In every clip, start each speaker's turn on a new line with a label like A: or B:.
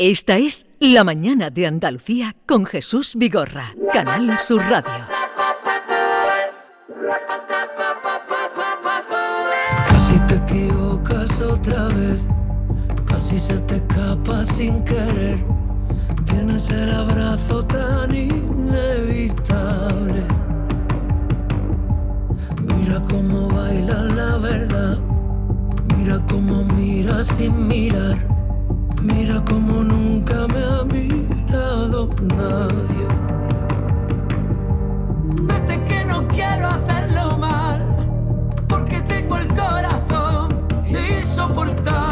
A: Esta es La Mañana de Andalucía con Jesús Vigorra, Canal Sur Radio.
B: Casi te equivocas otra vez, casi se te escapa sin querer. Tienes el abrazo tan inevitable. Mira cómo baila la verdad, mira cómo mira sin mirar. Mira como nunca me ha mirado nadie. Vete que no quiero hacerlo mal, porque tengo el corazón insoportable.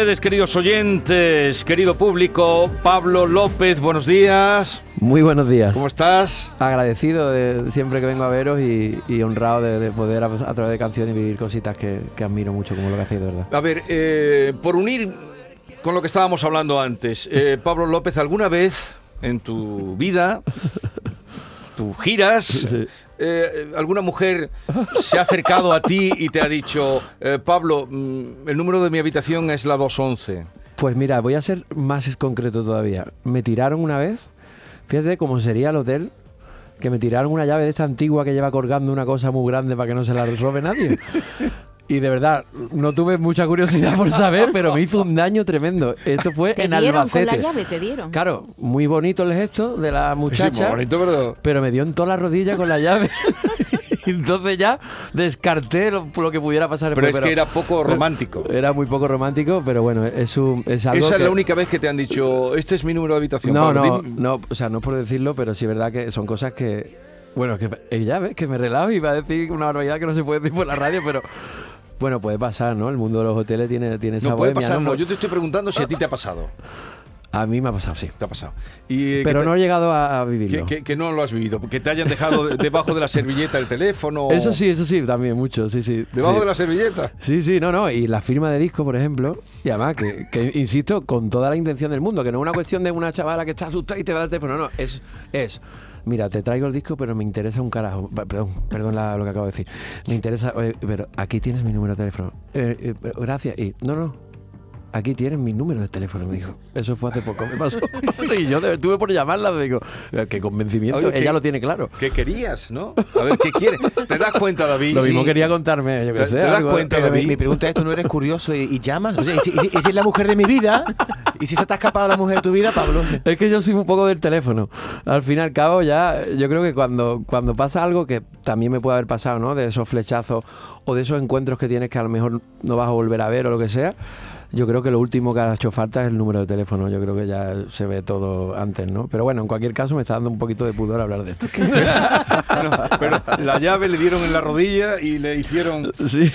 C: Ustedes, queridos oyentes, querido público, Pablo López, buenos días.
D: Muy buenos días.
C: ¿Cómo estás?
D: Agradecido de siempre que vengo a veros y, y honrado de, de poder a, a través de canciones vivir cositas que, que admiro mucho como lo que hacéis, de verdad.
C: A ver, eh, por unir con lo que estábamos hablando antes, eh, Pablo López, ¿alguna vez en tu vida, tú giras,
D: Sí.
C: eh, alguna mujer se ha acercado a ti y te ha dicho, eh, Pablo, mm, el número de mi habitación es la 211?
D: Pues mira, voy a ser más concreto todavía. Me tiraron una vez, fíjate cómo sería el hotel, que me tiraron una llave de esta antigua que lleva colgando una cosa muy grande para que no se la robe nadie. Y de verdad, no tuve mucha curiosidad por saber, pero me hizo un daño tremendo. Esto fue
E: Te
D: en
E: dieron con la llave, te dieron.
D: Claro, muy bonito el gesto de la
C: Sí,
D: muchacha.
C: muy bonito, pero...
D: pero me dio en toda la rodilla con la llave. Entonces ya descarté lo, lo que pudiera pasar.
C: Pero
D: después,
C: es que era poco romántico.
D: Era muy poco romántico, pero bueno, es, un, es algo
C: Esa es la única vez que te han dicho, este es mi número de habitación.
D: No, no, no, o sea, no por decirlo, pero sí es verdad que son cosas que... Bueno, que ella ves que me relajo y va a decir una barbaridad que no se puede decir por la radio, pero... Bueno, puede pasar, ¿no? El mundo de los hoteles tiene, tiene esa
C: No puede
D: bohemia,
C: pasar,
D: ¿no?
C: no. Yo te estoy preguntando si a ti te ha pasado.
D: A mí me ha pasado, sí.
C: Te ha pasado. Y, eh,
D: Pero
C: que
D: no he llegado a, vivirlo.
C: que- que no lo has vivido. Que te hayan dejado de- debajo de la servilleta el teléfono.
D: Eso sí, eso sí, también mucho, sí, sí.
C: Debajo
D: sí.
C: de la servilleta.
D: Sí, sí, no, no. Y la firma de disco, por ejemplo, y además que, que, insisto, con toda la intención del mundo, que no es una cuestión de una chavala que está asustada y te va a dar el teléfono, no, es, es, mira, te traigo el disco, pero me interesa un carajo. Perdón, perdón la- lo que acabo de decir. Me interesa, pero aquí tienes mi número de teléfono. Eh, eh, gracias. Y, no, no. Aquí tienes mi número de teléfono, me dijo. Eso fue hace poco, me pasó. y yo de- tuve por llamarla, digo, "Eh, qué convencimiento,
C: Oye,
D: ella
C: ¿qué-
D: lo tiene claro.
C: ¿Qué querías, no? A ver, ¿qué quieres? ¿Te das cuenta, David?
D: Lo mismo
C: Sí.
D: quería contarme, yo
C: ¿Te,
D: que sé.
C: te das
D: algo-
C: cuenta,
F: Pero mi,
C: David?
F: mi pregunta es, ¿tú no eres curioso y, y llamas? O sea, ¿y, si, y si- y si es la mujer de mi vida? ¿Y si se te ha escapado la mujer de tu vida, Pablo?
D: Es que yo soy un poco del teléfono. Al fin y al cabo, ya yo creo que cuando, cuando pasa algo que también me puede haber pasado, ¿no? De esos flechazos o de esos encuentros que tienes que a lo mejor no vas a volver a ver o lo que sea. Yo creo que lo último que ha hecho falta es el número de teléfono. Yo creo que ya se ve todo antes, ¿no? Pero bueno, en cualquier caso me está dando un poquito de pudor hablar de esto.
C: No, pero la llave le dieron en la rodilla y le hicieron...
D: Sí.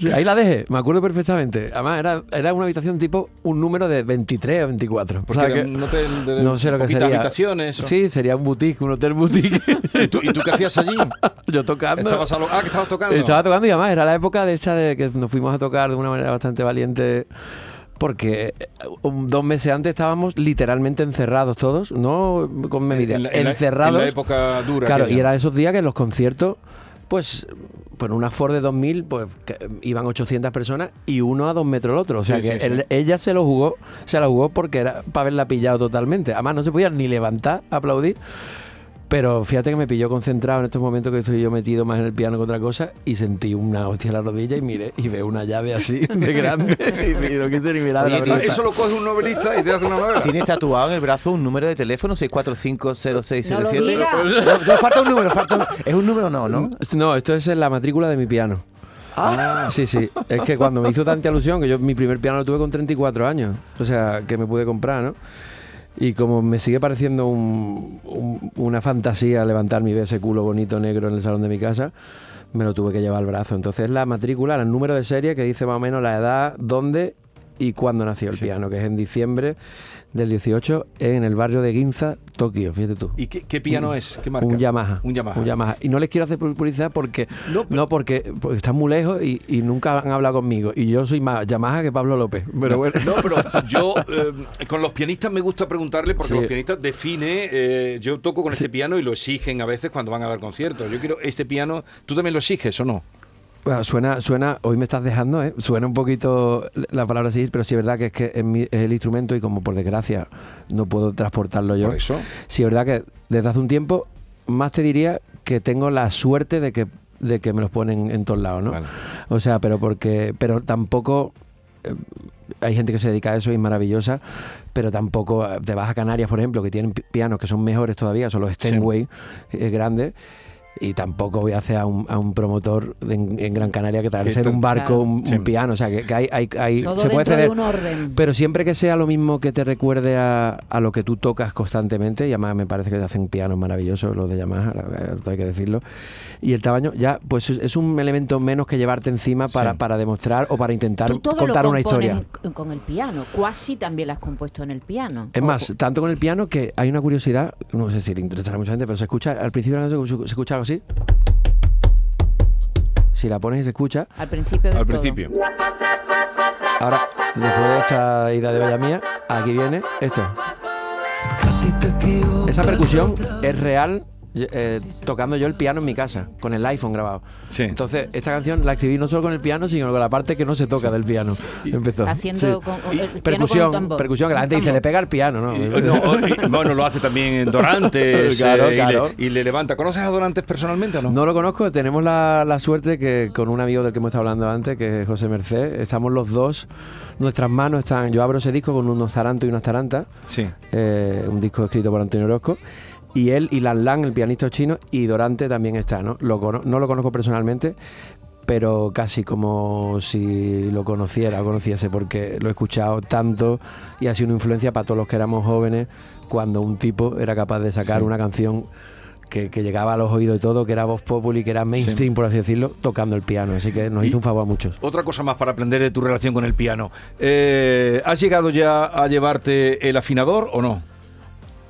D: Sí, Ahí la dejé, me acuerdo perfectamente. Además, era, era una habitación tipo un número de 23 o 24. O
C: Porque
D: sea
C: era
D: que-
C: un hotel de
D: no sé lo que sería.
C: habitaciones. o-
D: Sí, sería un boutique, un hotel boutique.
C: ¿Y tú, y tú qué hacías allí?
D: Yo tocando.
C: Estabas a lo- Ah, que estabas tocando.
D: Estaba tocando y además era la época de esta de que nos fuimos a tocar de una manera bastante valiente. Porque eh, dos meses antes estábamos literalmente encerrados todos, no con medida,
C: En la- en la-
D: encerrados.
C: En la época dura.
D: Claro, y era esos días que los conciertos, pues, por una Ford de 2000, pues que iban 800 personas y uno a dos metros el otro. O sea
C: Sí,
D: que
C: sí, sí.
D: él- ella se lo jugó, se la jugó porque era para haberla pillado totalmente. Además, no se podían ni levantar, aplaudir. Pero fíjate que me pilló concentrado en estos momentos que estoy yo metido más en el piano que otra cosa y sentí una hostia en la rodilla y miré y veo una llave así de grande y me no quise ni mirar.
F: Oye,
D: la.
C: Eso lo coge un novelista y te hace una novela.
F: Tienes tatuado en el brazo un número de teléfono 6450677.
E: No lo diga.
F: No, no, falta un número, falta un- Es un número no, ¿no?
D: No, esto es en la matrícula de mi piano.
F: Ah,
D: Sí, sí. Es que cuando me hizo tanta ilusión, que yo mi primer piano lo tuve con 34 años, o sea, que me pude comprar, ¿no? Y como me sigue pareciendo un- un- una fantasía levantar mi ese culo bonito negro en el salón de mi casa, me lo tuve que llevar al brazo. Entonces la matrícula, el número de serie que dice más o menos la edad, dónde y cuándo nació el
C: Sí.
D: piano, que es en diciembre del 18 en el barrio de Ginza, Tokio, fíjate tú.
C: ¿Y qué, qué piano es? ¿Qué marca?
D: Un Yamaha.
C: Un Yamaha.
D: Y no les quiero hacer publicidad porque
C: No,
D: no, porque, porque están muy lejos y, y nunca han hablado conmigo. Y yo soy más Yamaha que Pablo López. Pero bueno.
C: No, pero yo eh, con los pianistas me gusta preguntarle porque
D: Sí.
C: los pianistas define, eh, yo toco con este piano y lo exigen a veces cuando van a dar conciertos. Yo quiero este piano, ¿tú también lo exiges o no?
D: Bueno, suena, suena, hoy me estás dejando, ¿eh? Suena un poquito la palabra así, pero sí es verdad que es que es, mi- es el instrumento y como por desgracia no puedo transportarlo yo.
C: Por eso.
D: Sí es verdad que desde hace un tiempo más te diría que tengo la suerte de que de que me los ponen en todos lados, ¿no?
C: Vale.
D: O sea, pero porque pero tampoco eh, hay gente que se dedica a eso y es maravillosa, pero tampoco te vas a Canarias, por ejemplo, que tienen pi- pianos que son mejores todavía, son los Steinway eh, grandes. Y tampoco voy a hacer a un, a un promotor de- en, en Gran Canaria que traerse en un barco
E: Claro.
D: un, piano. O sea, que, que hay, hay, hay-
E: Todo
D: se puede
E: de
D: ceder.
E: un orden.
D: Pero siempre que sea lo mismo que te recuerde a, a lo que tú tocas constantemente, y además me parece que hacen pianos maravillosos los de Yamaha, la hay que decirlo. Y el tamaño, ya, pues es, un elemento menos que llevarte encima para,
C: Sí.
D: para demostrar o para intentar
E: Tú todo
D: contar
E: lo
D: una historia.
E: con- con el piano. Cuasi también lo has compuesto en el piano.
D: Es
E: O-
D: más, tanto con el piano que hay una curiosidad, no sé si le interesará a mucha gente, pero se escucha, al principio la se escucha así. Si la pones y se escucha,
E: al principio
C: Al
E: todo.
C: principio.
D: ahora, después de esta ida de olla mía, aquí viene esto. Esa percusión es real eh, tocando yo el piano en mi casa, con el iPhone grabado.
C: Sí.
D: Entonces, esta canción la escribí no solo con el piano, sino con la parte que no se toca del piano. Empezó.
E: Haciendo
D: Sí.
E: con, el piano con un
D: Percusión,
E: tambor.
D: percusión, que la gente dice, le pega el piano, ¿no?
C: Y- no, y- bueno, lo hace también en Dorantes
D: Claro,
C: eh, y,
D: claro.
C: le, y le levanta. ¿Conoces a Dorantes personalmente o no?
D: No lo conozco, tenemos la, la suerte que con un amigo del que hemos estado hablando antes, que es José Merced, estamos los dos, nuestras manos están, yo abro ese disco con unos tarantos y unas tarantas,
C: Sí.
D: eh, un disco escrito por Antonio Orozco, y él y Lan Lan, el pianista chino, y Dorante también está, ¿no? Lo cono- no lo conozco personalmente, pero casi como si lo conociera o conociese, porque lo he escuchado tanto y ha sido una influencia para todos los que éramos jóvenes cuando un tipo era capaz de sacar
C: Sí.
D: una canción que, que llegaba a los oídos y todo, que era voz populi, que era mainstream, por así decirlo, tocando el piano. Así que nos
C: Y-
D: hizo un favor a muchos.
C: Otra cosa más para aprender de tu relación con el piano. Eh, ¿Has llegado ya a llevarte el afinador o no?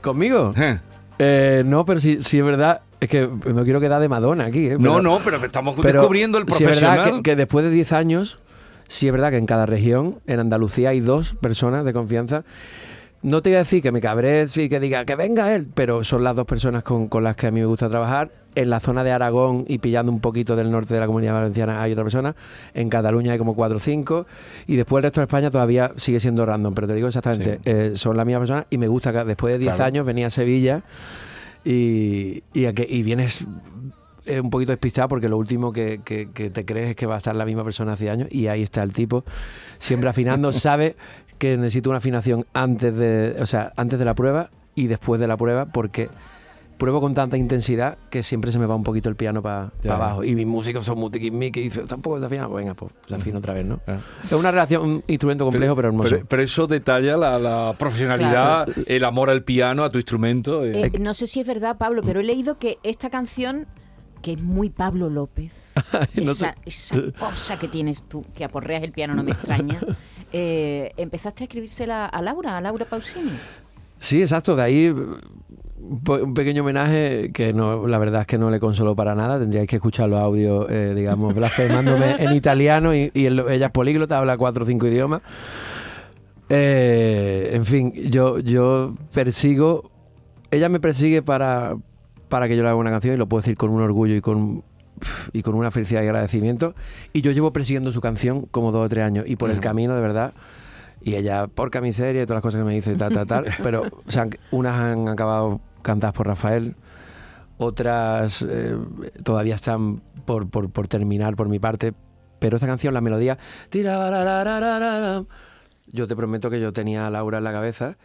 D: ¿Conmigo?
C: Eh.
D: Eh, no, pero sí, sí es verdad. Es que no quiero quedar de Madonna aquí. ¿eh?
C: No,
D: Pero-
C: no, pero estamos
D: pero
C: descubriendo el
D: sí es verdad
C: profesional.
D: que, que después de 10 años, sí es verdad que en cada región, en Andalucía hay dos personas de confianza. No te voy a decir que me cabré y que diga que venga él, pero son las dos personas con, con las que a mí me gusta trabajar. En la zona de Aragón y pillando un poquito del norte de la comunidad valenciana hay otra persona. En Cataluña hay como cuatro o cinco. Y después el resto de España todavía sigue siendo random. Pero te digo exactamente,
C: Sí.
D: eh, son la misma persona y me gusta que después de 10
C: Claro.
D: años venía a Sevilla y, y, a que- y vienes eh, un poquito despistado porque lo último que, que- que te crees es que va a estar la misma persona hace años y ahí está el tipo siempre afinando sabe que necesito una afinación antes de o sea antes de la prueba y después de la prueba porque pruebo con tanta intensidad que siempre se me va un poquito el piano para abajo y mis músicos son muy tiquismiquis y dicen, tampoco está afinado venga pues se afina otra vez ¿no?
C: Ah.
D: es una relación un instrumento complejo pero, hermoso
C: Pero, pero eso detalla la, la profesionalidad, el amor al piano, a tu instrumento. eh.
E: Eh, no sé si es verdad, Pablo, pero he leído que esta canción, que es muy Pablo López,
D: No sé.
E: esa, esa cosa que tienes tú, que aporreas el piano, no me extraña, eh, empezaste a escribírsela a Laura, a Laura Pausini.
D: Sí, exacto. De ahí un pequeño homenaje que no, la verdad es que no le consoló para nada. Tendríais que escuchar los audios, eh, digamos, blasfemándome en italiano y, y ella es políglota, habla cuatro o cinco idiomas. Eh, en fin, yo, yo persigo, ella me persigue para, para que yo le haga una canción y lo puedo decir con un orgullo y con y con una felicidad y agradecimiento. Y yo llevo persiguiendo su canción como dos o tres años y por el camino, de verdad, y ella por miseria y todas las cosas que me dice y tal, tal, tal. Pero o sea, unas han acabado cantadas por Rafael, otras eh, todavía están por, por- por terminar por mi parte, pero esta canción, la melodía, yo te prometo que yo tenía a Laura en la cabeza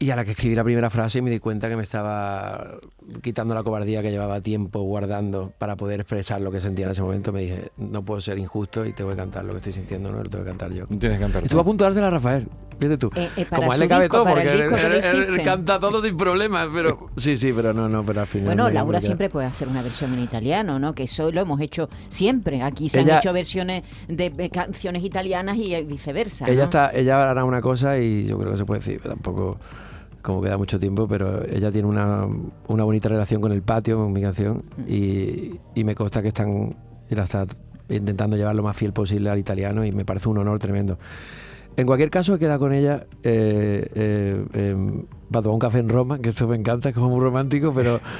D: y a la que escribí la primera frase me di cuenta que me estaba quitando la cobardía que llevaba tiempo guardando para poder expresar lo que sentía en ese momento. Me dije, no puedo ser injusto y te voy a cantar lo que estoy sintiendo, no lo tengo que cantar yo.
C: Tienes que cantar.
D: Estuve a punto de dársela a Rafael, fíjate tú.
E: Eh, eh,
D: Como a él le cabe
E: disco,
D: todo, porque él,
E: que
D: canta todo sin problemas, pero sí, sí, pero no, no, pero al final.
E: Bueno, Laura siempre puede hacer una versión en italiano, ¿no? Que eso lo hemos hecho siempre. Aquí se
D: Ella-
E: han hecho versiones de de canciones italianas y viceversa.
D: Ella
E: ¿no?
D: está, ella hará una cosa y yo creo que se puede decir, pero tampoco como queda mucho tiempo, pero ella tiene una, una bonita relación con el patio, con mi canción, y, y me consta que están, y la está intentando llevar lo más fiel posible al italiano y me parece un honor tremendo. En cualquier caso, he quedado con ella eh, eh, em, para tomar un café en Roma, que esto me encanta, es como muy romántico, pero...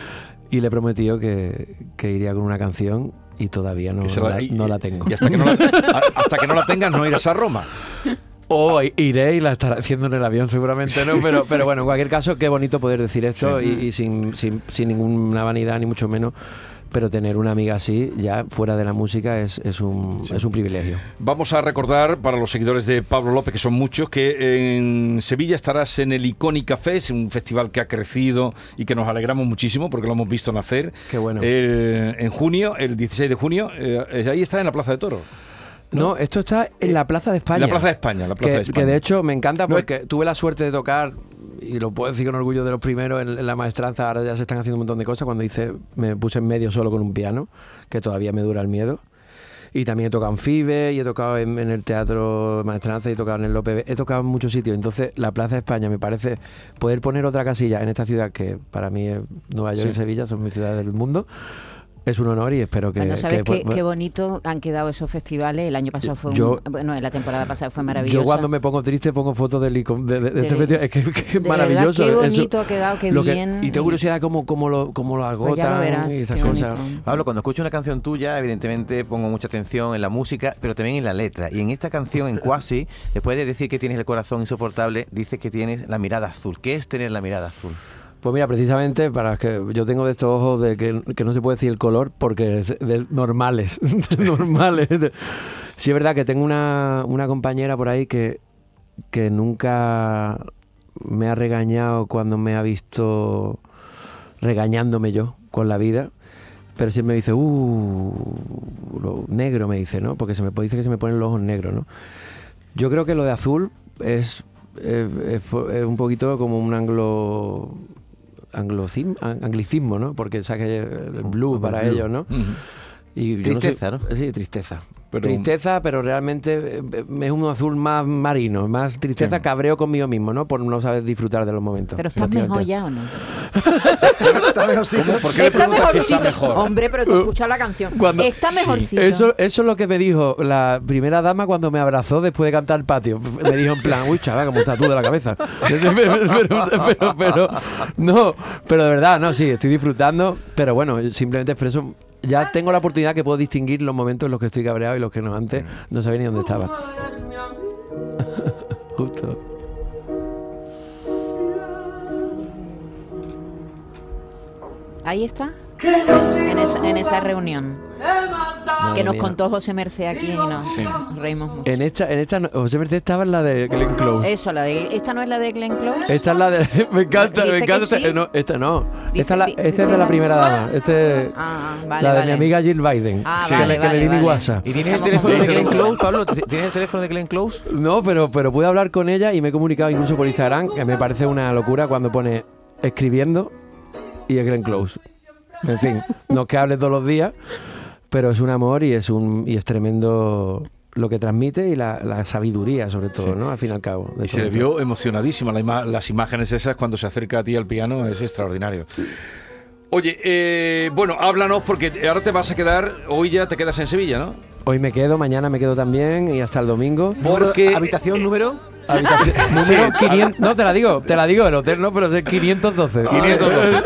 D: Y le he prometido que, que iría con una canción y todavía no,
C: la-
D: la,
C: y-
D: no la tengo.
C: Y hasta que no la, a- hasta que no la tengas no irás a Roma.
D: O iré y la estará haciendo en el avión, seguramente no, pero, pero bueno, en cualquier caso, qué bonito poder decir esto y, y sin, sin, sin ninguna vanidad, ni mucho menos. Pero tener una amiga así, ya fuera de la música, es, es, un, es un privilegio.
C: Vamos a recordar para los seguidores de Pablo López, que son muchos, que en Sevilla estarás en el Icónica Fest, un festival que ha crecido y que nos alegramos muchísimo porque lo hemos visto nacer.
D: Qué bueno.
C: En junio, el 16 de junio, eh, ahí está en la Plaza de Toro.
D: No, esto está en la Plaza de España.
C: La Plaza de España, la Plaza
D: que,
C: de España.
D: que de hecho me encanta
C: No,
D: porque tuve la suerte de tocar, y lo puedo decir con orgullo de los primeros en, en la maestranza, ahora ya se están haciendo un montón de cosas, cuando hice, me puse en medio solo con un piano, que todavía me dura el miedo. Y también he tocado en FIBE, y he tocado en, en el Teatro Maestranza, y he tocado en el López, he tocado en muchos sitios. Entonces, la Plaza de España me parece poder poner otra casilla en esta ciudad que para mí es Nueva York
C: Sí.
D: y Sevilla, son mis ciudades del mundo. Es un honor y espero que...
E: Bueno, ¿sabes
D: que-
E: qué, qué bonito han quedado esos festivales? El año pasado fue un-
D: Yo-
E: Bueno, la temporada pasada fue maravilloso.
D: Yo cuando me pongo triste pongo fotos del icon- de, de- de este festival. Es que, que es
E: verdad,
D: maravilloso.
E: qué
D: eso.
E: bonito ha quedado, qué
D: Lo que-
E: bien.
D: y tengo curiosidad cómo, cómo, lo, cómo lo
E: Pues ya lo
D: agotan
E: verás,
D: y esas cosas.
E: bonito.
F: Pablo, cuando escucho una canción tuya, evidentemente pongo mucha atención en la música, pero también en la letra. Y en esta canción, en Quasi, después de decir que tienes el corazón insoportable, dice que tienes la mirada azul. ¿Qué es tener la mirada azul?
D: Pues mira, precisamente para que yo tengo de estos ojos de que, que no se puede decir el color porque es de normales, de normales. Sí es verdad que tengo una, una compañera por ahí que, que nunca me ha regañado cuando me ha visto regañándome yo con la vida. Pero siempre me dice, uh, lo negro me dice, ¿no? Porque se me dice que se me ponen los ojos negros, ¿no? Yo creo que lo de azul es, es un poquito como un an- anglicismo, ¿no? Porque sabes que el blue para
F: blue.
D: ellos, ¿no?
C: Ujú.
D: Y yo no
F: Tristeza,
D: sé-
F: ¿no?
D: Sí, tristeza.
C: Pero-
D: tristeza, pero realmente eh, es un azul más marino, más tristeza,
C: Sí.
D: cabreo conmigo mismo, ¿no? Por no saber disfrutar de los momentos.
E: Pero estás mejor ya o no?
C: ¿Por qué le preguntas si está mejor?
E: Hombre, pero tú escuchas la canción.
D: Cuando-
E: está mejorcito.
D: Eso, eso es lo que me dijo la primera dama cuando me abrazó después de cantar el patio. Me dijo en plan, uy, chaval, ¿cómo estás tú de la cabeza? pero, pero, pero, pero- no, pero de verdad, no, sí, estoy disfrutando, pero bueno, simplemente expreso, ya tengo la oportunidad que puedo distinguir los momentos en los que estoy cabreado y los que no antes, no sabía ni dónde estaba. Justo.
E: Ahí está. En esa, en esa reunión. Que nos
D: mía.
E: contó José Merced aquí y nos
C: Sí.
E: reímos mucho.
D: En esta, en esta, no- José Merced estaba en la de Glenn Close.
E: Eso, la de. ¿Esta no es la de Glenn Close?
D: Esta es la de. Me encanta, me
E: que
D: encanta. esta-
E: sí.
D: no, esta no.
E: Dice-
D: esta es la, esta
E: dice
D: es de la primera dama. Este,
E: Ah, vale.
D: la de
E: vale.
D: mi amiga Jill Biden.
E: Ah,
D: que,
E: vale,
D: le, que le
E: vale,
D: di mi. WhatsApp.
F: ¿Y tienes el teléfono de Glenn Close, Pablo? ¿Tienes el teléfono de Glenn Close?
D: No, pero, pero pude hablar con ella y me he comunicado incluso por Instagram, que me parece una locura cuando pone escribiendo y es Glenn Close. En fin, no es que hable todos los días, pero es un amor y es un y es tremendo lo que transmite y la, la sabiduría, sobre todo,
C: Sí.
D: ¿no? Al fin y al cabo.
C: Y se le vio emocionadísima la ima- las imágenes esas cuando se acerca a ti al piano, es extraordinario. Oye, eh, bueno, háblanos porque ahora te vas a quedar, hoy ya te quedas en Sevilla, ¿no?
D: Hoy me quedo, mañana me quedo también y hasta el domingo.
C: Porque
F: ¿Habitación número?
D: Habitación-
C: Sí.
D: número 500, no te la digo, te la digo, el hotel no, pero es de 512.
C: 512.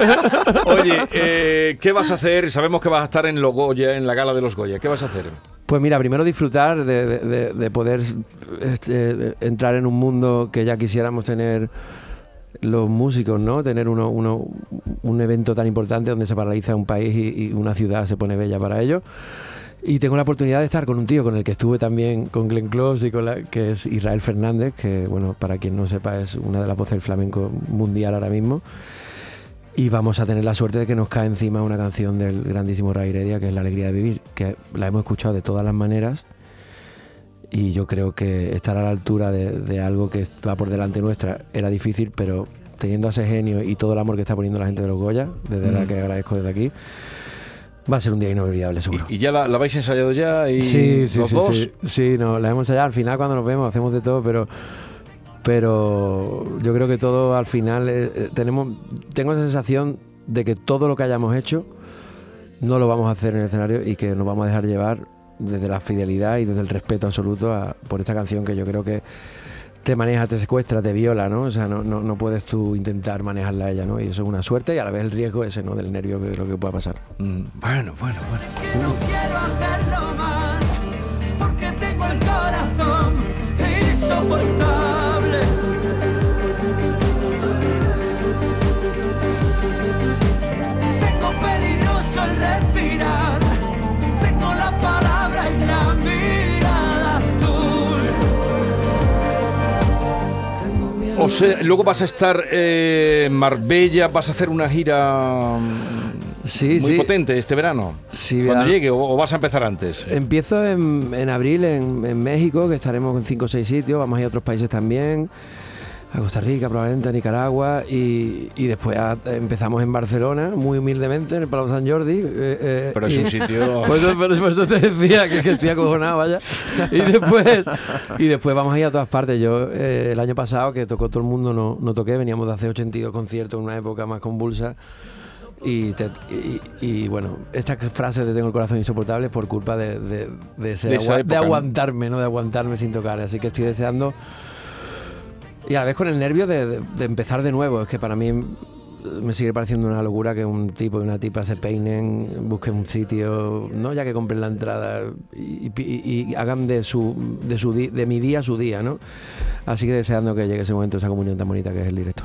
C: Oye, eh, ¿qué vas a hacer? Sabemos que vas a estar en Logoya, en la gala de los Goya. ¿Qué vas a hacer?
D: Pues mira, primero disfrutar de, de- de- de poder este, entrar en un mundo que ya quisiéramos tener los músicos, ¿no? Tener uno, uno- un evento tan importante donde se paraliza un país y, y una ciudad se pone bella para ello. Y tengo la oportunidad de estar con un tío con el que estuve también con Glenn Close y con la, que es Israel Fernández, que bueno, para quien no sepa es una de las voces del flamenco mundial ahora mismo. Y vamos a tener la suerte de que nos cae encima una canción del grandísimo Ray Heredia, que es La Alegría de Vivir, que la hemos escuchado de todas las maneras. Y yo creo que estar a la altura de, de algo que va por delante nuestra era difícil, pero teniendo a ese genio y todo el amor que está poniendo la gente de los Goya, desde la que agradezco desde aquí, va a ser un día inolvidable, seguro.
C: ¿Y, y ya la, la habéis ensayado ya? Y
D: Sí, sí,
C: los
D: sí,
C: dos?
D: sí. Sí, no, la hemos ensayado. Al final, cuando nos vemos, hacemos de todo, pero pero yo creo que todo al final eh, eh, tenemos tengo esa sensación de que todo lo que hayamos hecho no lo vamos a hacer en el escenario y que nos vamos a dejar llevar desde la fidelidad y desde el respeto absoluto a- por esta canción que yo creo que te maneja, te secuestra, te viola, ¿no? O sea, no, no, no puedes tú intentar manejarla a ella, ¿no? Y eso es una suerte y a la vez el riesgo ese, ¿no? Del nervio de lo que pueda pasar.
C: Mm, Bueno, bueno, bueno. Sea, luego vas a estar eh, en Marbella, vas a hacer una gira mm,
D: Sí,
C: muy
D: sí.
C: potente este verano.
D: Sí,
C: Cuando llegue, o, o vas a empezar antes.
D: Empiezo en, en abril en, en México, que estaremos en 5 o 6 sitios, vamos a ir a otros países también, a Costa Rica, probablemente a Nicaragua, y, y después a- empezamos en Barcelona, muy humildemente, en el Palau San Jordi. eh, eh,
C: Pero es un sitio-
D: Por eso, por te decía que, que estoy acojonado, vaya. Y después, y después vamos a ir a todas partes. Yo, eh, el año pasado, que tocó todo el mundo, no, no toqué, veníamos de hacer 82 conciertos en una época más convulsa. Y, te- y- y, bueno, esta frase de tengo el corazón insoportable es por culpa de, de, de ese
C: De
D: aguantarme, ¿no? De aguantarme sin tocar. Así que estoy deseando. Y a la vez con el nervio de, empezar de nuevo. Es que para mí me sigue pareciendo una locura que un tipo y una tipa se peinen, busquen un sitio, ¿no? Ya que compren la entrada y, hagan de su, de su de mi día su día, ¿no? Así que deseando que llegue ese momento, esa comunión tan bonita que es el directo.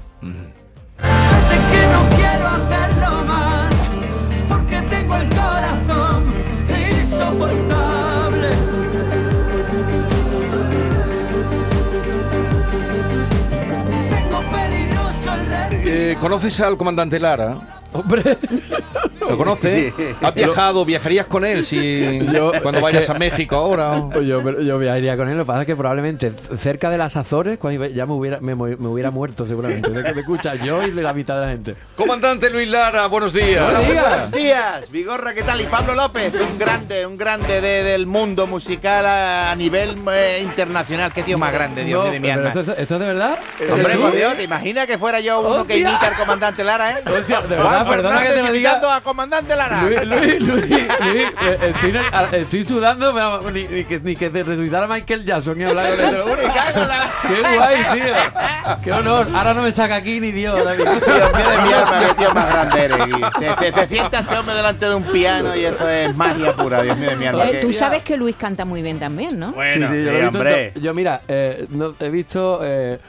C: ¿Conoces al comandante Lara?
D: ¡Hombre!
C: ¿Lo conoces? ¿Has viajado? ¿Viajarías con él si
D: Yo-
C: cuando vayas
D: que-
C: a México ahora? o-
D: Pues Yo, pero yo viajaría con él, lo que pasa es que probablemente cerca de las Azores, cuando ya me hubiera, me, hubiera muerto seguramente, de que me escuchas yo y de la mitad de la gente.
C: Comandante Luis Lara, buenos días.
G: Buenos días, Vigorra, ¿qué tal? Y Pablo López, un grande, un grande de- del mundo musical a, a nivel eh, internacional. Qué tío más grande, Dios
D: No,
G: mío de mi alma.
D: esto, esto es de verdad?
G: Hombre, por Dios, ¿te imaginas que fuera yo uno que imita al comandante Lara, eh?
D: Hostia, de verdad,
G: Juan
D: perdona que te lo diga.
G: a comandante Lara.
D: Luis, Luis, Luis, Luis, eh, estoy, a- estoy sudando, me ni, ni que, ni que te resucitar a Michael Jackson ni hablar con te ¡Qué guay, tío! ¡Qué honor! Ahora no me saca aquí ni Dios, David.
G: Dios mío de qué tío más grande eres. Y Se, se- se sienta este hombre delante de un piano y eso es magia pura, Dios mío de mi alma.
E: Eh, Tú sabes que Luis canta muy bien también, ¿no?
G: Bueno,
D: sí, sí, yo, lo he visto yo, mira, eh, no- he visto eh,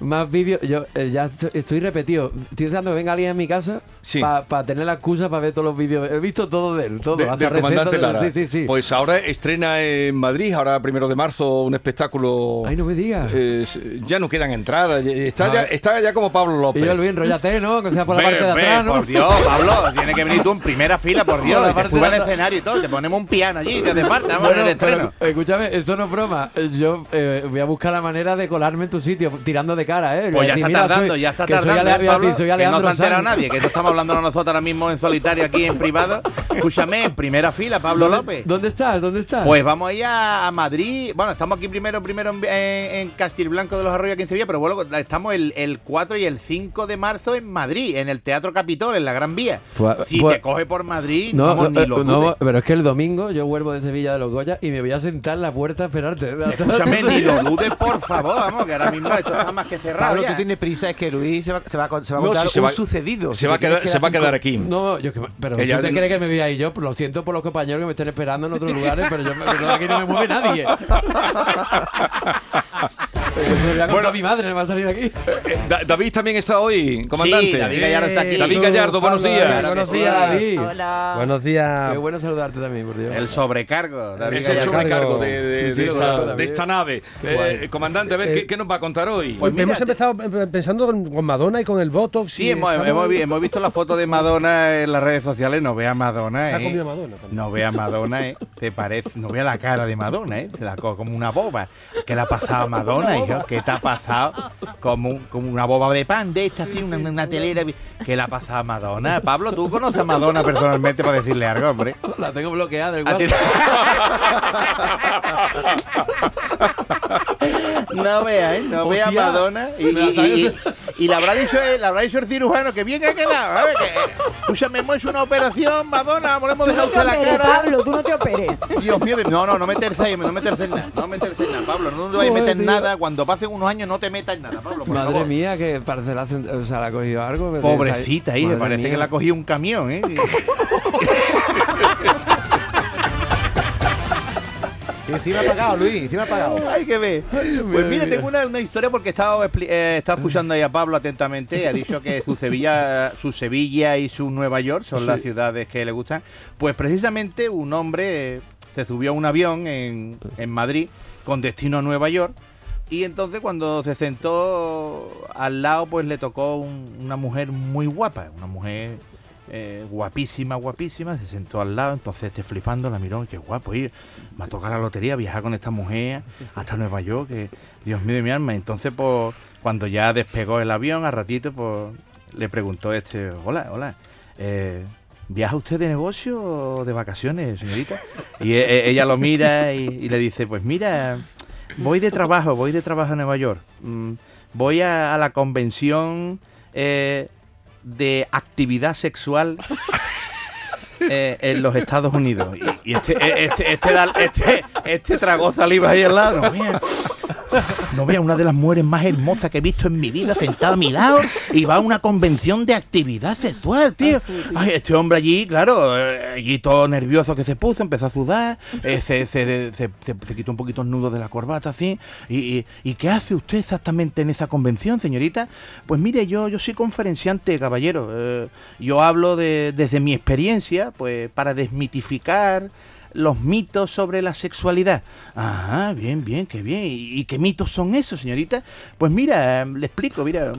D: más vídeos. Yo eh, ya estoy, estoy repetido. Estoy deseando que venga alguien a mi casa
C: Sí.
D: para tener la excusa para ver todos los vídeos. He visto todo de él, todo.
C: De-
D: hasta
C: del comandante
D: recetas
C: Lara.
D: de- Sí, sí, sí.
C: Pues ahora estrena en Madrid, ahora primero de marzo, un espectáculo.
D: Ay, no me digas.
C: Eh, ya no quedan entradas. Está, ya,
D: ver.
C: está ya como Pablo
D: y
C: López.
D: yo, Luis, enrollate, ¿no? Que sea por la parte de atrás, ¿no?
G: Por Dios, Pablo, tiene que venir tú en primera fila, por Dios.
D: Por la
G: y te al escenario y todo. Te ponemos un piano allí, te hace falta, vamos en
D: Bueno,
G: el estreno.
D: pero, escúchame, esto no es broma. Yo eh, voy a buscar la manera de colarme en tu sitio, tirando de cara, ¿eh?
G: Pues ya está tardando, ya está tardando, ¿eh, que no se ha enterado nadie, que esto estamos hablando nosotros ahora mismo en solitario aquí en privado. Escúchame, en primera fila, Pablo López.
D: ¿Dónde estás? ¿Dónde estás?
G: Pues vamos a ir a, Madrid. Bueno, estamos aquí primero primero en, en, Castilblanco de los Arroyos, aquí en Sevilla, pero luego estamos el, el 4 y el 5 de marzo en Madrid, en el Teatro Capitol, en la Gran Vía.
D: Pues-
G: si
D: pues-
G: te coge por Madrid,
D: No,
G: vamos,
D: no,
G: ni lo
D: eh, no, pero es que el domingo yo vuelvo de Sevilla de los Goya y me voy a sentar en la puerta a esperarte.
G: Escúchame, ni lo dudes, por favor, vamos, que ahora mismo esto está más que cerrado.
F: Pablo,
G: ya.
F: tú tienes prisa, es que Luis se va, se va, a se va a
C: No,
F: contar
C: si se
F: un
C: va-
F: sucedido.
C: Se
F: Si
C: va a quedar, se va a quedar aquí.
D: No, yo que, pero
C: Ella-
D: tú te crees que me voy a ir yo, lo siento por los compañeros que me estén esperando en otros lugares, pero yo me- pero aquí no me mueve nadie. Bueno,
C: Bueno.
D: mi madre me va a salir de aquí.
C: Eh, Da- David también está hoy, comandante.
G: Sí, David Gallardo está aquí.
C: David Gallardo, buenos
H: Pablo,
C: días.
H: Buenos
G: Hola,
H: días.
D: David.
E: Hola.
H: Buenos días.
D: Qué bueno saludarte también, por Dios.
G: El sobrecargo. David
C: Es el sobrecargo de, de-
D: Sí,
C: de
D: sí,
C: esta,
D: David.
C: de esta nave. Eh, comandante, a ver,
H: Eh,
C: ¿qué, qué nos va a contar hoy?
G: Pues mira,
H: hemos empezado em- pensando con, Madonna y con el Botox.
G: Sí, hemos,
H: estamos-
G: hemos hemos visto la foto de Madonna en las redes sociales. No vea Madonna,
H: Se ha
G: ¿eh?
H: comido Madonna también.
G: No vea Madonna, ¿eh? Te parece. No vea la cara de Madonna, ¿eh? Se la co- como una boba. ¿Qué le ha pasado a Madonna, hijo? ¿Qué te ha pasado? Como, un- como una boba de pan de esta, así, una, una telera. ¿Qué le ha pasado a Madonna? Pablo, ¿tú conoces a Madonna personalmente para decirle algo, hombre?
D: La tengo bloqueada el
G: A ti- No vea, ¿eh? No a. Madonna. Y- y le habrá dicho, eh, le habrá dicho el cirujano que bien que ha quedado, ¿sabes? Que, escúchame, hemos hecho una operación, Madonna,
E: Tú
G: dejado
E: no te
G: la
E: operes,
G: cara.
E: Pablo, tú no te operes.
G: Dios mío, de- no, no, no meterse ahí, no meterse en nada, no meterse en nada, Pablo, no te vayas a meter en nada, cuando pasen unos años no te metas en nada, Pablo, por
D: Madre
G: favor.
D: mía, que parece la, o sea, la ha cogido algo. me-
G: Pobrecita,
D: Madre
G: parece
D: mía.
G: que la ha cogido un camión, ¿eh?
F: encima ha pagado, Luis, encima ha pagado.
G: Hay que ver. Pues mire, tengo una, una historia porque he estado, expli- eh, escuchando ahí a Pablo atentamente y ha dicho que su Sevilla, su Sevilla y su Nueva York son las ciudades que le gustan. Pues precisamente un hombre eh, se subió a un avión en, en Madrid con destino a Nueva York y entonces cuando se sentó al lado pues le tocó un- una mujer muy guapa, una mujer eh, guapísima, guapísima, se sentó al lado, entonces este flipando la miró, qué guapo, y me ha tocado la lotería, viajar con esta mujer hasta Nueva York, que Dios mío de mi alma. Entonces, pues, cuando ya despegó el avión, a ratito, pues, le preguntó este, hola, hola, eh, ¿viaja usted de negocio o de vacaciones, señorita? Y e- e- ella lo mira y, le dice, pues mira, voy de trabajo, voy de trabajo a Nueva York. Mm, voy a, a la convención eh, de actividad sexual eh, en los Estados Unidos. Y, y este, eh, este, este, este, este tragó saliva ahí al lado. No vea, Uf, no vea una de las mujeres más hermosas que he visto en mi vida sentada a mi lado y va a una convención de actividad sexual, tío. Ay, este hombre allí, claro, eh, allí todo nervioso que se puso, empezó a sudar, eh, se, se, se- se- se quitó un poquito el nudo de la corbata así. Y, y- ¿y qué hace usted exactamente en esa convención, señorita? Pues mire, yo, yo soy conferenciante, caballero. Eh, yo hablo de, desde mi experiencia, pues para desmitificar los mitos sobre la sexualidad. Ah, bien, bien, qué bien. ¿Y, qué mitos son esos, señorita? Pues mira, eh, le explico, mira,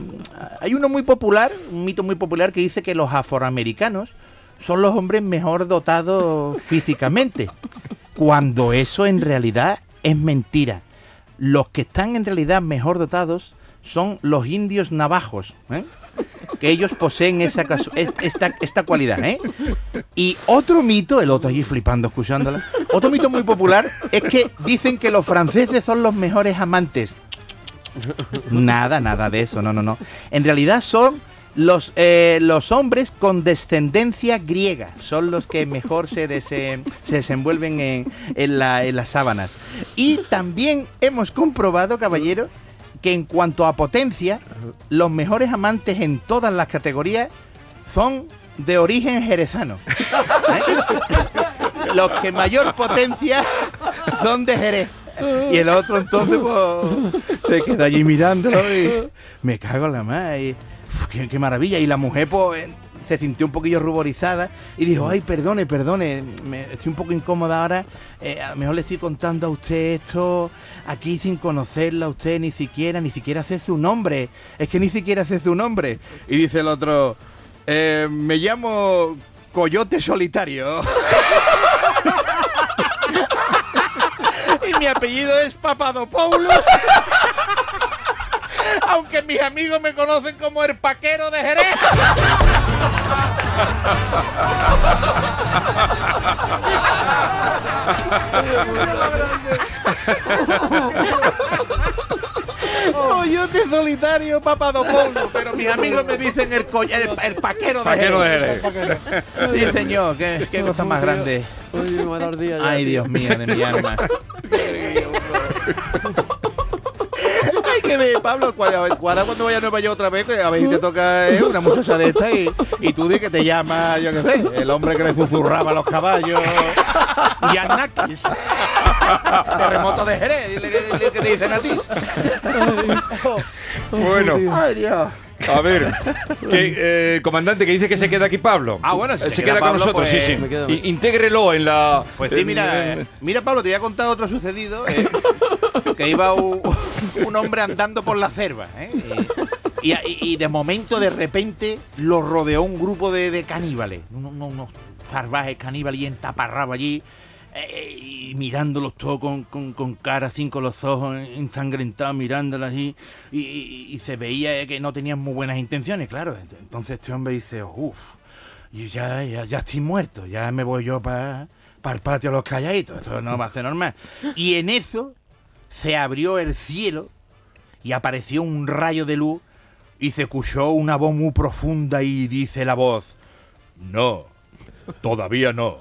G: hay uno muy popular, un mito muy popular que dice que los afroamericanos son los hombres mejor dotados físicamente, cuando eso en realidad es mentira. Los que están en realidad mejor dotados son los indios navajos, ¿eh? Que ellos poseen esa esta, esta cualidad. ¿eh? Y otro mito, el otro allí flipando escuchándola, otro mito muy popular es que dicen que los franceses son los mejores amantes. Nada, nada de eso, no, no, no. En realidad son los, eh, los hombres con descendencia griega, son los que mejor se, dese- se desenvuelven en, en la- en las sábanas. Y también hemos comprobado, caballeros, que en cuanto a potencia, los mejores amantes en todas las categorías son de origen jerezano. ¿eh? Los que mayor potencia son de Jerez. Y el otro entonces pues, se queda allí mirándolo y me cago en la madre. qué, qué maravilla. Y la mujer pues se sintió un poquillo ruborizada y dijo, ay, perdone, perdone, me, estoy un poco incómoda ahora. eh, a lo mejor le estoy contando a usted esto aquí sin conocerla a usted ni siquiera, ni siquiera sé su nombre. Es que ni siquiera sé su nombre. Y dice el otro, "Eh, me llamo Coyote Solitario. y mi apellido es Papadopoulos. Aunque mis amigos me conocen como el paquero de Jerez. Coyote solitario, Papadopoulos. Pero mis amigos me dicen el, co- el, el paquero de
C: Paquero de
G: Jerez. Sí, señor, qué, qué cosa más grande.
D: Uy,
G: Ay. Dios mío, de mi alma. Que ver, Pablo, cuando, cuando vaya a Nueva York otra vez, a ver te toca eh, una muchacha de esta y, y tú di que te llama, yo qué sé, el hombre que le susurraba a los caballos. Yanakis. Terremoto de Jerez. Dile que, te dicen a ti.
C: Bueno,
G: Ay, Dios.
C: a ver, que, eh, comandante, que dice que se queda aquí Pablo.
G: Ah, bueno, si
C: Eh,
G: se
C: se,
G: queda
C: queda, con nosotros,
G: pues,
C: sí, sí.
D: quedo.
C: I- Intégrelo en la.
G: Pues sí, mira, eh, mira Pablo, te voy a contar otro sucedido. eh, que iba un, hombre andando por la cerva. eh, y, de momento, de repente, lo rodeó un grupo de, caníbales. Unos, unos- salvajes caníbales y entaparrados allí. eh, y mirándolos todos con, con, cara así, con los ojos ensangrentados, mirándolos así. Y, y- se veía que no tenían muy buenas intenciones, claro. Entonces este hombre dice, uff, ya, ya, ya estoy muerto, ya me voy yo para el patio de los calladitos, esto no va a ser normal. Y en eso se abrió el cielo y apareció un rayo de luz y se escuchó una voz muy profunda y dice la voz, no, todavía no,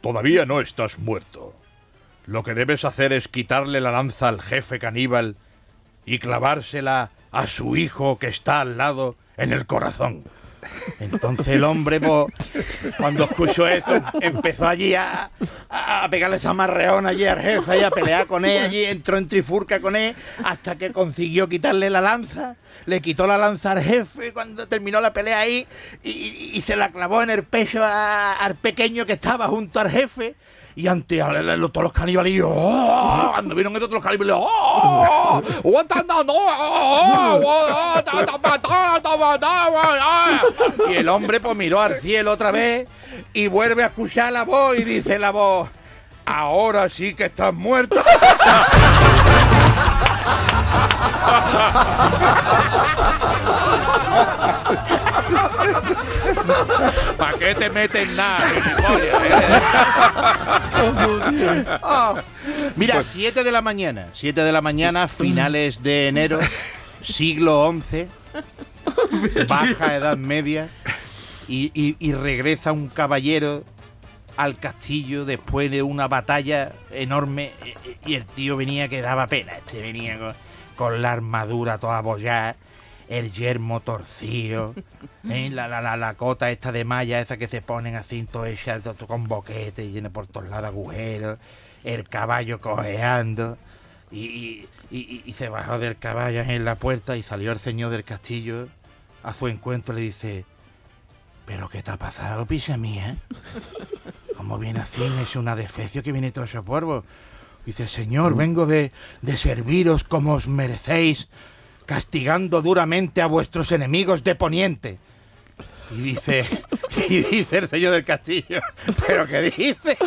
G: todavía no estás muerto. Lo que debes hacer es quitarle la lanza al jefe caníbal y clavársela a su hijo que está al lado en el corazón. Entonces el hombre, pues, cuando escuchó eso, empezó allí a, pegarle esa marreón allí al jefe y a pelear con él, allí entró en trifurca con él, hasta que consiguió quitarle la lanza, le quitó la lanza al jefe cuando terminó la pelea ahí y, se la clavó en el pecho al pequeño que estaba junto al jefe. Y ante todos los caníbales, ¡oh! cuando vieron eso, todos los caníbales, ¡oh! Y el hombre pues miró al cielo otra vez y vuelve a escuchar la voz y dice la voz, ahora sí que estás muerto. ¿Para qué te metes nada? Oh. Mira, 7 de la mañana, 7 de la mañana, finales de enero, siglo XI, baja edad media, y, y- y regresa un caballero al castillo después de una batalla enorme y el tío venía que daba pena, este venía con, con la armadura toda abollada, el yermo torcido, ¿eh? la, la, la, la cota esta de malla, esa que se ponen así, todo hecha con boquete, llena por todos lados agujeros, el caballo cojeando, y, y- y- y se bajó del caballo en la puerta y salió el señor del castillo a su encuentro y le dice, ¿pero qué te ha pasado, pisa mía? ¿Cómo viene así? Es una defecio que viene todo ese polvo. Dice, Señor, vengo de, de serviros como os merecéis, castigando duramente a vuestros enemigos de poniente. Y dice, y dice el señor del castillo, ¿pero qué dice?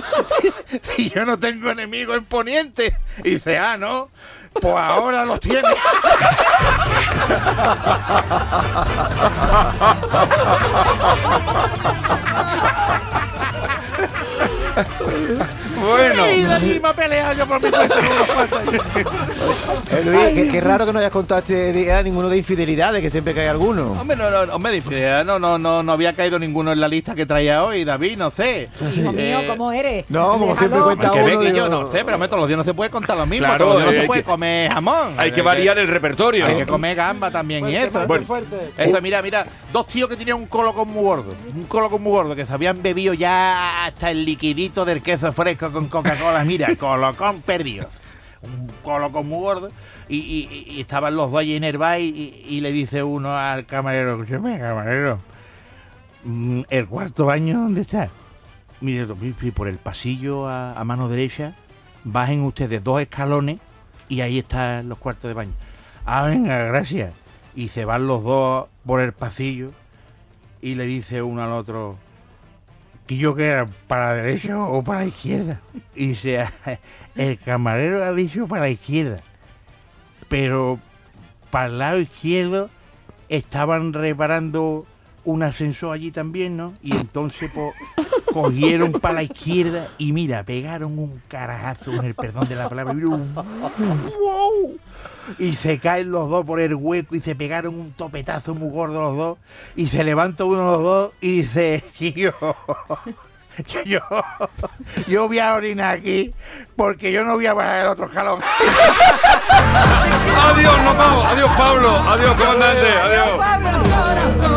G: Si yo no tengo enemigo en poniente. Y dice, ah, ¿no? Pues ahora los tiene.
C: Bueno.
G: Yo por mi cuenta cuantos.
F: Eh, Luis, qué, qué raro que no hayas contado este día ninguno de infidelidades, que siempre cae alguno.
G: Hombre, no, no, hombre, no, no, no, no había caído ninguno en la lista que traía hoy, David, no sé.
E: Hijo mío,
G: Eh,
E: ¿cómo eres?
F: no, como siempre cuenta
G: Que
F: uno,
G: que yo no sé, pero hombre, todos los días no se puede contar lo mismo.
C: Claro,
G: todos los días no
C: hay
G: se puede
C: que-
G: comer jamón.
C: Hay que variar el repertorio.
G: Hay que comer gamba también y eso.
C: Bueno.
G: Eso, mira, mira, dos tíos que tenían un colocón muy gordo. Un colocón muy gordo que se habían bebido ya hasta el liquidito del queso fresco con Coca-Cola. Mira, colocón perdido. Un colocón muy gordo. Y, y- estaban los dos allí en el y, le dice uno al camarero, escúchame, camarero, mm, ¿el cuarto baño dónde está? Mire, por el pasillo a, a mano derecha, bajen ustedes dos escalones y ahí están los cuartos de baño. Ah, venga, gracias. Y se van los dos por el pasillo y le dice uno al otro, ¿que yo que era para la derecha o para la izquierda? Y dice, el camarero ha dicho para la izquierda, pero para el lado izquierdo estaban reparando un ascensor allí también, ¿no? Y entonces pues, cogieron para la izquierda y mira, pegaron un carajazo con el perdón de la palabra. mira, un ¡wow! Y se caen los dos por el hueco y se pegaron un topetazo muy gordo los dos. Y se levanta uno de los dos y dice, yo, yo, yo, voy a orinar aquí porque yo no voy a bajar el otro escalón.
C: Adiós, nos vamos. Adiós, Pablo. Adiós, comandante. Adiós.